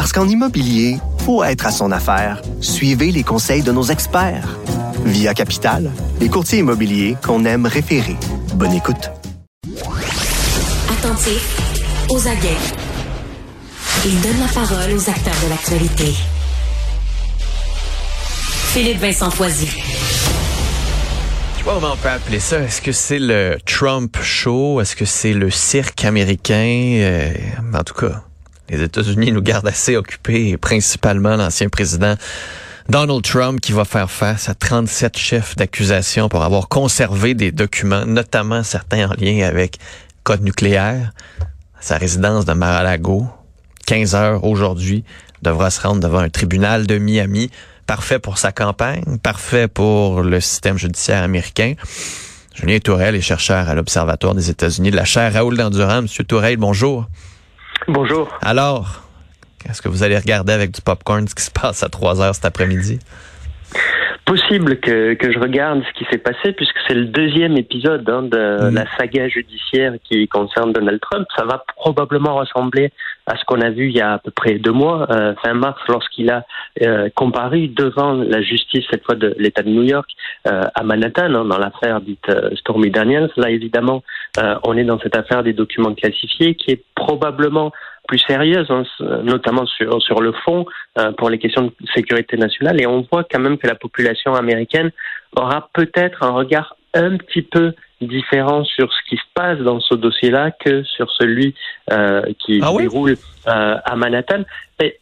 Parce qu'en immobilier, faut être à son affaire. Suivez les conseils de nos experts. Via Capital, les courtiers immobiliers qu'on aime référer. Bonne écoute. Attentif, aux aguets. Il donne la parole aux acteurs de l'actualité. Philippe Vincent Foisy. Je sais pas comment on peut appeler ça. Est-ce que c'est le Trump show? Est-ce que c'est le cirque américain? Euh, en tout cas, les États-Unis nous gardent assez occupés, principalement l'ancien président Donald Trump qui va faire face à 37 chefs d'accusation pour avoir conservé des documents, notamment certains en lien avec code nucléaire. Sa résidence de Mar-a-Lago, 15 heures aujourd'hui, devra se rendre devant un tribunal de Miami. Parfait pour sa campagne, parfait pour le système judiciaire américain. Julien Tourelle est chercheur à l'Observatoire des États-Unis de la chaire Raoul d'Endurant. Monsieur Tourelle, bonjour. Bonjour. Alors, est-ce que vous allez regarder avec du popcorn ce qui se passe à 3 heures cet après-midi? Possible que, que je regarde ce qui s'est passé puisque c'est le deuxième épisode hein, de Mm. la saga judiciaire qui concerne Donald Trump. Ça va probablement ressembler à ce qu'on a vu il y a à peu près deux mois, euh, fin mars, lorsqu'il a euh, comparu devant la justice, cette fois de l'État de New York, euh, à Manhattan, hein, dans l'affaire dite euh, Stormy Daniels. Là, évidemment, euh, on est dans cette affaire des documents classifiés qui est probablement plus sérieuse, hein, notamment sur, sur le fond, euh, pour les questions de sécurité nationale. Et on voit quand même que la population américaine aura peut-être un regard un petit peu différent sur ce qui se passe dans ce dossier-là que sur celui euh, qui Ah oui? déroule euh, à Manhattan. Mais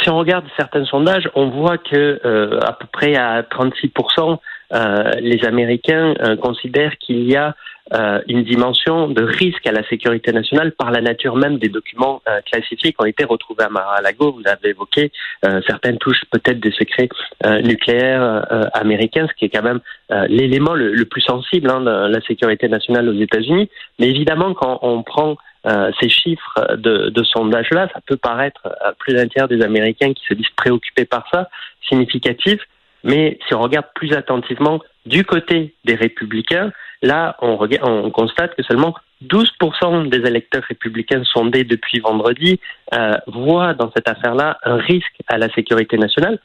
si on regarde certains sondages, on voit que euh, à peu près à 36%, euh, les Américains considèrent qu'il y a euh, une dimension de risque à la sécurité nationale par la nature même des documents euh, classifiés qui ont été retrouvés à Mar-a-Lago. Vous avez évoqué euh, certaines touches peut-être des secrets euh, nucléaires euh, américains, ce qui est quand même euh, l'élément le, le plus sensible hein, de la sécurité nationale aux États-Unis. Mais évidemment, quand on prend euh, ces chiffres de, de sondage-là, ça peut paraître à plus d'un tiers des Américains qui se disent préoccupés par ça, significatif. Mais si on regarde plus attentivement du côté des républicains, là, on, regarde, on constate que seulement 12% des électeurs républicains sondés depuis vendredi euh, voient dans cette affaire-là un risque à la sécurité nationale.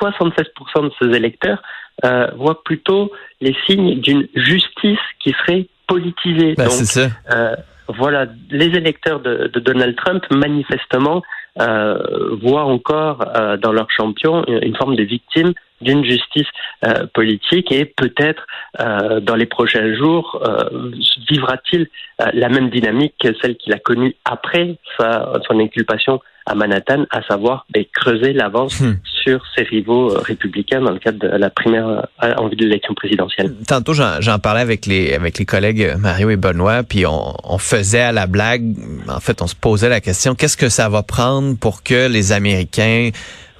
76% de ces électeurs euh, voient plutôt les signes d'une justice qui serait politisée. Ben, Donc, ça. euh, voilà, les électeurs de, de Donald Trump, manifestement, voient encore dans leur champion une, une forme de victime d'une justice euh, politique et peut-être euh, dans les prochains jours euh, vivra-t-il euh, la même dynamique que celle qu'il a connue après sa, son inculpation à Manhattan, à savoir ben, creuser l'avance Hmm. sur ses rivaux euh, républicains dans le cadre de la primaire euh, en vue de l'élection présidentielle. Tantôt, j'en parlais avec les avec les collègues Mario et Benoît, puis on, on faisait à la blague, en fait, on se posait la question, qu'est-ce que ça va prendre pour que les Américains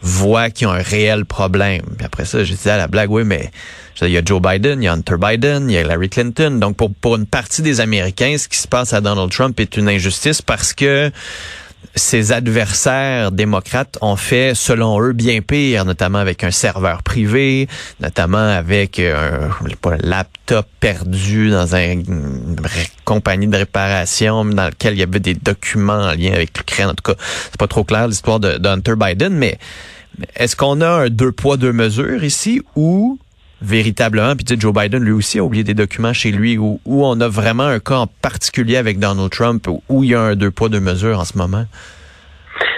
voient qu'il y a un réel problème? Puis après ça, je disais à la blague, oui, mais il y a Joe Biden, il y a Hunter Biden, il y a Hillary Clinton. Donc, pour, une partie des Américains, ce qui se passe à Donald Trump est une injustice parce que ses adversaires démocrates ont fait, selon eux, bien pire, notamment avec un serveur privé, notamment avec euh, un, laptop perdu dans un- une compagnie de réparation dans lequel il y avait des documents en lien avec l'Ukraine. En tout cas, c'est pas trop clair l'histoire de Hunter Biden, mais est-ce qu'on a un deux poids, deux mesures ici ou véritablement, puis tu sais, Joe Biden lui aussi a oublié des documents chez lui, où, où on a vraiment un cas en particulier avec Donald Trump, où, il y a un deux poids, deux mesures en ce moment?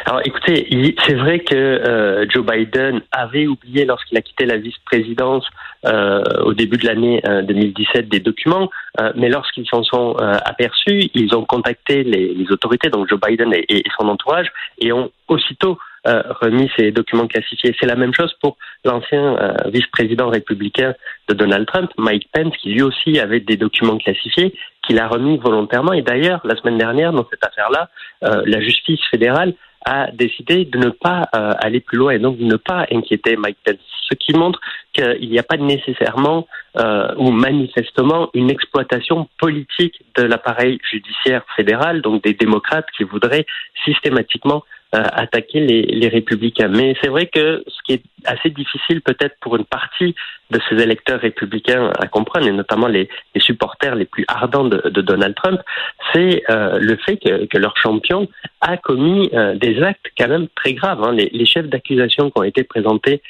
Alors écoutez, c'est vrai que euh, Joe Biden avait oublié lorsqu'il a quitté la vice-présidence euh, au début de l'année euh, 2017 des documents, euh, mais lorsqu'ils s'en sont euh, aperçus, ils ont contacté les, les autorités, donc Joe Biden et, et son entourage, et ont aussitôt euh, remis ces documents classifiés. C'est la même chose pour l'ancien euh, vice-président républicain de Donald Trump, Mike Pence, qui lui aussi avait des documents classifiés, qu'il a remis volontairement. Et d'ailleurs, la semaine dernière, dans cette affaire-là, euh, la justice fédérale a décidé de ne pas aller plus loin et donc de ne pas inquiéter Mike Pence. Ce qui montre qu'il n'y a pas nécessairement ou manifestement une exploitation politique de l'appareil judiciaire fédéral, donc des démocrates qui voudraient systématiquement euh, attaquer les, les, républicains. Mais c'est vrai que ce qui est assez difficile peut-être pour une partie de ces électeurs républicains à comprendre, et notamment les, les supporters les plus ardents de, de Donald Trump, c'est euh, le fait que, que, leur champion a commis euh, des actes quand même très graves. Hein. Les, les, chefs d'accusation qui ont été présentés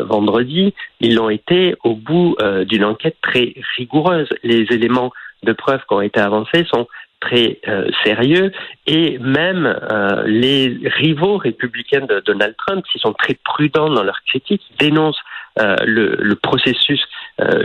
vendredi, ils l'ont été au bout d'une enquête très rigoureuse. Les éléments de preuve qui ont été avancés sont très euh, sérieux et même euh, les rivaux républicains de Donald Trump, qui sont très prudents dans leurs critiques, dénoncent euh, le, processus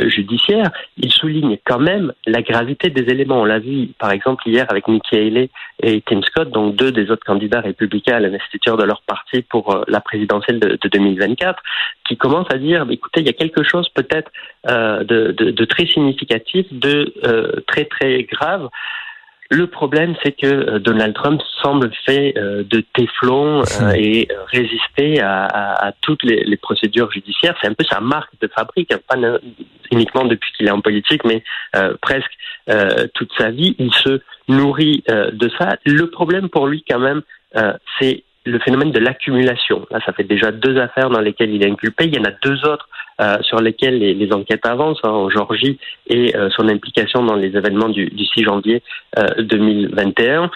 judiciaire, ils soulignent quand même la gravité des éléments. On l'a vu par exemple hier avec Nikki Haley et Tim Scott, donc deux des autres candidats républicains à l'investiture de leur parti pour la présidentielle de, de, 2024, qui commencent à dire, écoutez, il y a quelque chose peut-être de, de, de, très significatif, de très très grave. Le problème, c'est que euh, Donald Trump semble fait euh, de téflon euh, et résister à, à, à toutes les, les, procédures judiciaires. C'est un peu sa marque de fabrique, hein, pas uniquement depuis qu'il est en politique, mais presque toute sa vie. Il se nourrit de ça. Le problème pour lui, quand même, c'est le phénomène de l'accumulation. Là, ça fait déjà deux affaires dans lesquelles il est inculpé. Il y en a deux autres euh, sur lesquelles les, enquêtes avancent hein, en Georgie et euh, son implication dans les événements du, du 6 janvier euh, 2021.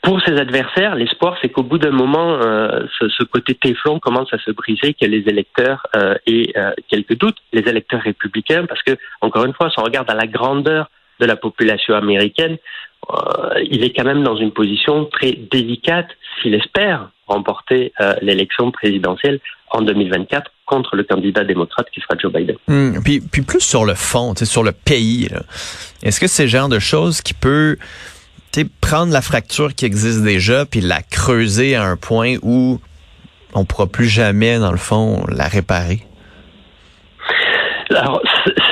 Pour ses adversaires, l'espoir, c'est qu'au bout d'un moment, euh, ce, côté téflon commence à se briser, que les électeurs aient quelques doutes, les électeurs républicains, parce que, encore une fois, si on regarde à la grandeur de la population américaine, euh, il est quand même dans une position très délicate s'il espère remporter euh, l'élection présidentielle en 2024 contre le candidat démocrate qui sera Joe Biden. Hmm, puis, plus sur le fond, sur le pays, est-ce que c'est le genre de choses qui peut prendre la fracture qui existe déjà puis la creuser à un point où on pourra plus jamais, dans le fond, la réparer? Alors,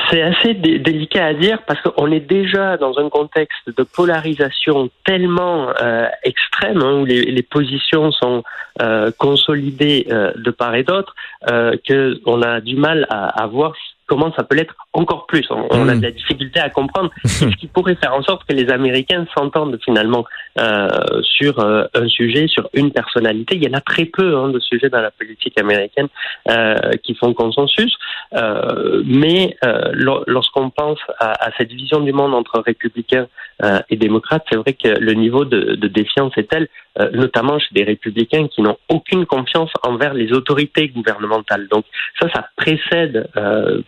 c'est assez délicat à dire parce qu'on est déjà dans un contexte de polarisation tellement euh, extrême hein, où les, les, positions sont euh, consolidées euh, de part et d'autre euh, qu'on a du mal à, à voir comment ça peut l'être encore plus. On, a hmm. de la difficulté à comprendre ce qui pourrait faire en sorte que les Américains s'entendent finalement euh, sur euh, un sujet, sur une personnalité. Il y en a très peu hein, de sujets dans la politique américaine euh, qui font consensus. Euh, mais lorsqu'on pense à, à, cette vision du monde entre républicains et démocrates, c'est vrai que le niveau de, de défiance est tel, notamment chez des républicains qui n'ont aucune confiance envers les autorités gouvernementales. Donc ça, ça précède,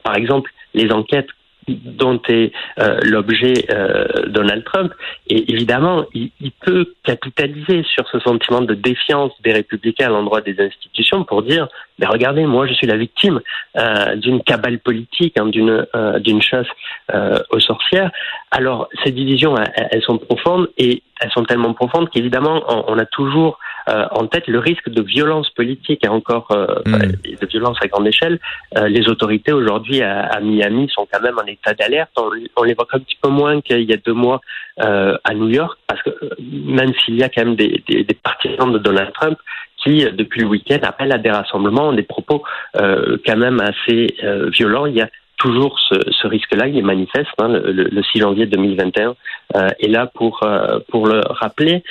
par exemple, les enquêtes dont est euh, l'objet euh, Donald Trump. Et évidemment, il, il, peut capitaliser sur ce sentiment de défiance des républicains à l'endroit des institutions pour dire, mais regardez, moi je suis la victime euh, d'une cabale politique, hein, d'une euh, d'une chasse euh, aux sorcières. Alors ces divisions, elles, elles, sont profondes et elles sont tellement profondes qu'évidemment, on, on, a toujours en tête le risque de violence politique et encore mm. de violence à grande échelle. les autorités aujourd'hui à, à Miami sont quand même en état d'alerte. On, on l'évoque un petit peu moins qu'il y a deux mois euh, à New York, parce que euh, même s'il y a quand même des, des, des, partisans de Donald Trump qui, euh, depuis le week-end, appellent à des rassemblements, des propos euh, quand même assez euh, violents, il y a toujours ce, ce risque-là, il est manifeste. Hein, le, le, 6 janvier 2021 euh, est là pour pour le rappeler.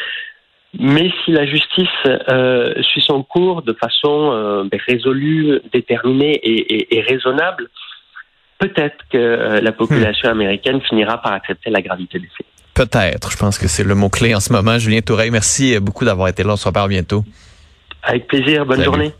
Mais si la justice euh, suit son cours de façon euh, résolue, déterminée et, et, et raisonnable, peut-être que euh, la population hmm. américaine finira par accepter la gravité des faits. Peut-être. Je pense que c'est le mot-clé en ce moment. Julien Toureille, merci beaucoup d'avoir été là. On se reparle bientôt. Avec plaisir. Bonne journée.